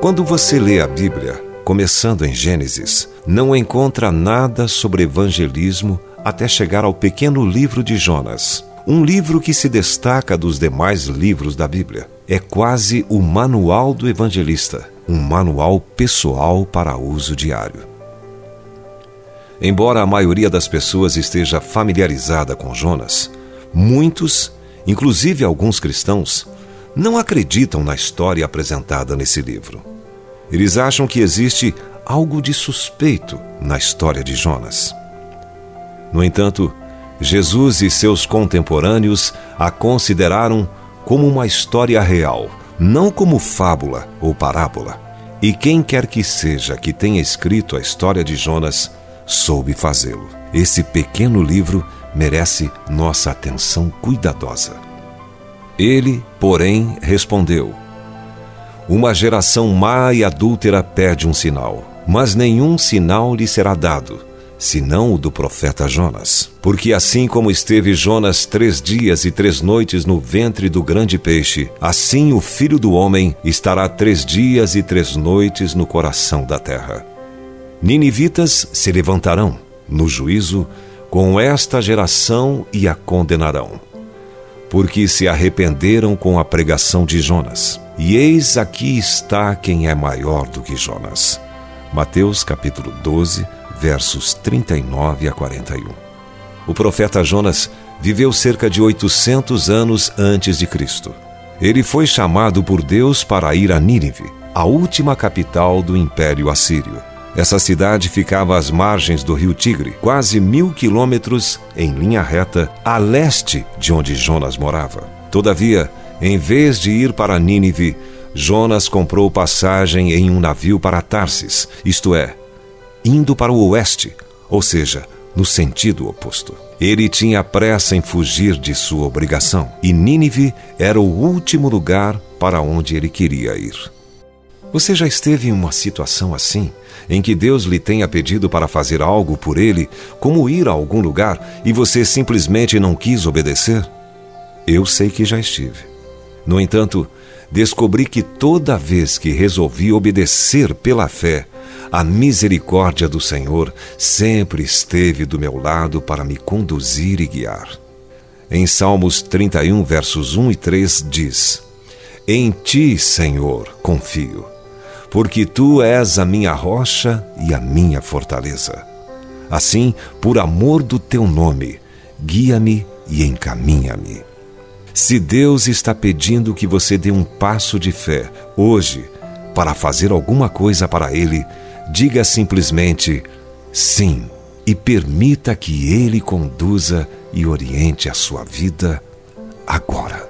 Quando você lê a Bíblia, começando em Gênesis, não encontra nada sobre evangelismo até chegar ao pequeno livro de Jonas. Um livro que se destaca dos demais livros da Bíblia. É quase o manual do evangelista, um manual pessoal para uso diário. Embora a maioria das pessoas esteja familiarizada com Jonas, muitos, inclusive alguns cristãos, não acreditam na história apresentada nesse livro. Eles acham que existe algo de suspeito na história de Jonas. No entanto, Jesus e seus contemporâneos a consideraram como uma história real, não como fábula ou parábola. E quem quer que seja que tenha escrito a história de Jonas soube fazê-lo. Esse pequeno livro merece nossa atenção cuidadosa. Ele, porém, respondeu: Uma geração má e adúltera pede um sinal, mas nenhum sinal lhe será dado senão o do profeta Jonas. Porque assim como esteve Jonas três dias e três noites no ventre do grande peixe, assim o filho do homem estará três dias e três noites no coração da terra. Ninivitas se levantarão, no juízo, com esta geração e a condenarão. Porque se arrependeram com a pregação de Jonas. E eis aqui está quem é maior do que Jonas. Mateus capítulo 12, versos 39 a 41. O profeta Jonas viveu cerca de 800 anos antes de Cristo. Ele foi chamado por Deus para ir a Nínive, a última capital do Império Assírio. Essa cidade ficava às margens do rio Tigre, quase mil quilômetros em linha reta a leste de onde Jonas morava. Todavia, em vez de ir para Nínive, Jonas comprou passagem em um navio para Tarsis, isto é, indo para o oeste, ou seja, no sentido oposto. Ele tinha pressa em fugir de sua obrigação, e Nínive era o último lugar para onde ele queria ir. Você já esteve em uma situação assim, em que Deus lhe tenha pedido para fazer algo por ele, como ir a algum lugar, e você simplesmente não quis obedecer? Eu sei que já estive. No entanto, descobri que toda vez que resolvi obedecer pela fé, a misericórdia do Senhor sempre esteve do meu lado para me conduzir e guiar. Em Salmos 31, versos 1 e 3 diz: Em ti, Senhor, confio, porque tu és a minha rocha e a minha fortaleza. Assim, por amor do teu nome, guia-me e encaminha-me. Se Deus está pedindo que você dê um passo de fé hoje para fazer alguma coisa para Ele, diga simplesmente sim e permita que Ele conduza e oriente a sua vida agora.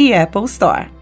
e Apple Store.